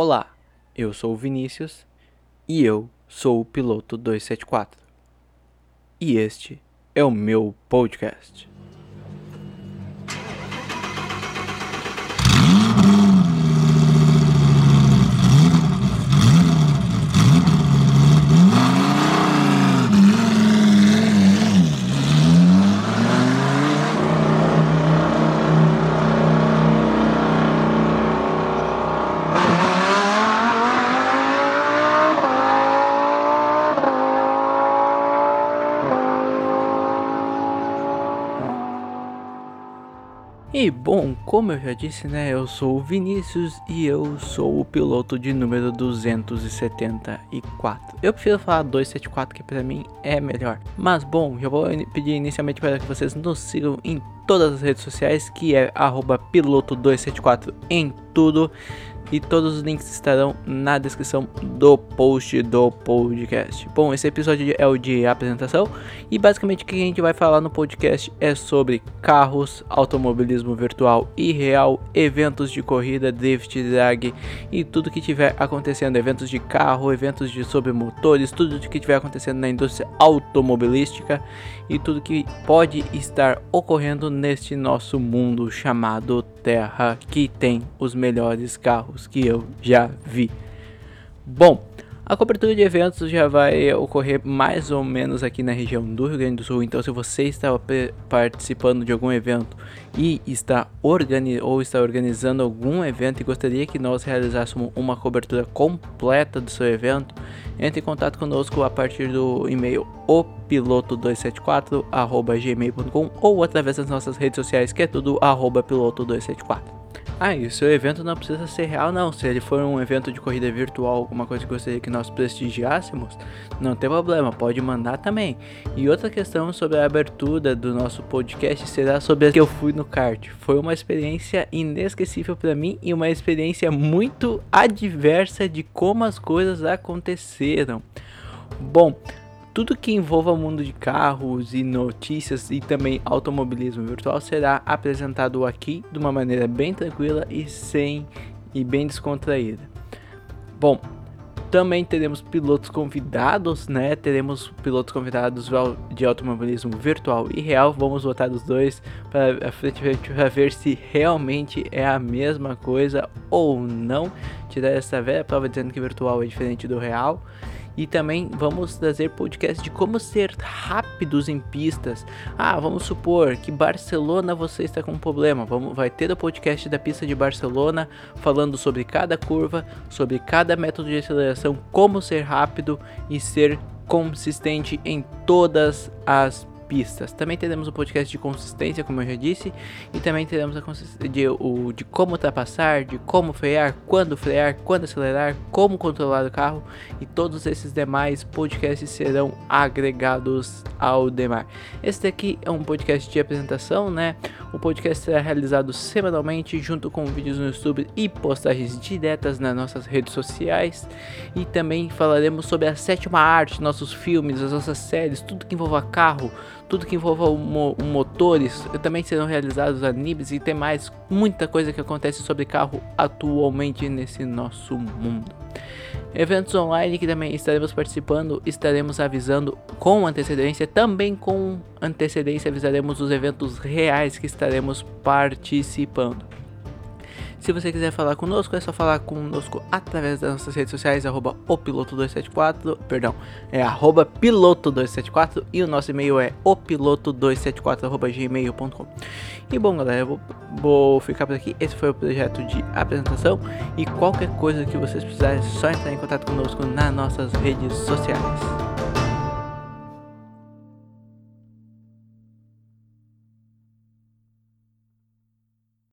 Olá, eu sou o Vinícius e eu sou o piloto 274. E este é o meu podcast. E bom, como eu já disse, né, eu sou o Vinícius e eu sou o piloto de número 274. Eu prefiro falar 274 que para mim é melhor. Mas bom, já vou pedir inicialmente para que vocês nos sigam em todas as redes sociais, que é piloto274 em tudo e todos os links estarão na descrição do post do podcast. Bom, esse episódio é o de apresentação. E basicamente o que a gente vai falar no podcast é sobre carros, automobilismo virtual e real, eventos de corrida, drift, drag e tudo que tiver acontecendo, eventos de carro, eventos de sobre motores, tudo que tiver acontecendo na indústria automobilística e tudo que pode estar ocorrendo neste nosso mundo chamado Terra, que tem os melhores carros que eu já vi. Bom, a cobertura de eventos já vai ocorrer mais ou menos aqui na região do Rio Grande do Sul. Então, se você está participando de algum evento e está ou está organizando algum evento e gostaria que nós realizássemos uma cobertura completa do seu evento, entre em contato conosco a partir do e-mail opiloto274@gmail.com ou através das nossas redes sociais, que é tudo piloto274. Ah, e o seu evento não precisa ser real, não. Se ele for um evento de corrida virtual, alguma coisa que gostaria que nós prestigiássemos, não tem problema, pode mandar também. E outra questão sobre a abertura do nosso podcast será sobre a que eu fui no kart. Foi uma experiência inesquecível para mim e uma experiência muito adversa de como as coisas aconteceram. Bom, tudo que envolva o mundo de carros e notícias e também automobilismo virtual será apresentado aqui de uma maneira bem tranquila e sem e bem descontraída. Bom, também teremos pilotos convidados, né? Teremos pilotos convidados de automobilismo virtual e real. Vamos botar os dois para ver se realmente é a mesma coisa ou não. Tirar essa velha prova dizendo que virtual é diferente do real. E também vamos trazer podcast de como ser rápidos em pistas. Ah, vamos supor que Barcelona você está com um problema. Vamos, vai ter o podcast da pista de Barcelona falando sobre cada curva, sobre cada método de aceleração, como ser rápido e ser consistente em todas as pistas. Também teremos o um podcast de consistência, como eu já disse, e também teremos de, o, de como ultrapassar, de como frear, quando frear, quando acelerar, como controlar o carro e todos esses demais podcasts serão agregados ao demar. Esse daqui é um podcast de apresentação, né? O podcast será realizado semanalmente junto com vídeos no YouTube e postagens diretas nas nossas redes sociais e também falaremos sobre a sétima arte, nossos filmes, as nossas séries, tudo que envolva carro, tudo que envolva mo motores, também serão realizados animes e tem mais muita coisa que acontece sobre carro atualmente nesse nosso mundo. Eventos online que também estaremos participando, estaremos avisando com antecedência, também com antecedência avisaremos os eventos reais que estaremos participando. Se você quiser falar conosco, é só falar conosco através das nossas redes sociais, arroba opiloto274, perdão, é arroba piloto274 e o nosso e-mail é opiloto274 arroba gmail.com. E bom galera, eu vou, vou ficar por aqui, esse foi o projeto de apresentação e qualquer coisa que vocês precisarem é só entrar em contato conosco nas nossas redes sociais.